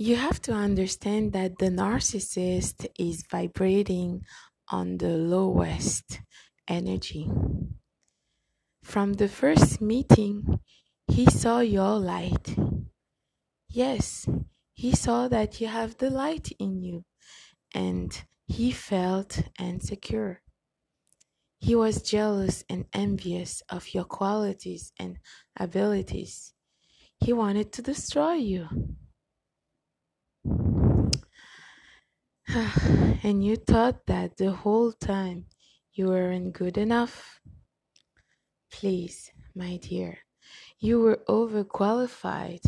you have to understand that the narcissist is vibrating on the lowest energy. From the first meeting, he saw your light. Yes, he saw that you have the light in you, and he felt insecure. He was jealous and envious of your qualities and abilities. He wanted to destroy you. and you thought that the whole time you weren't good enough? Please, my dear, you were overqualified.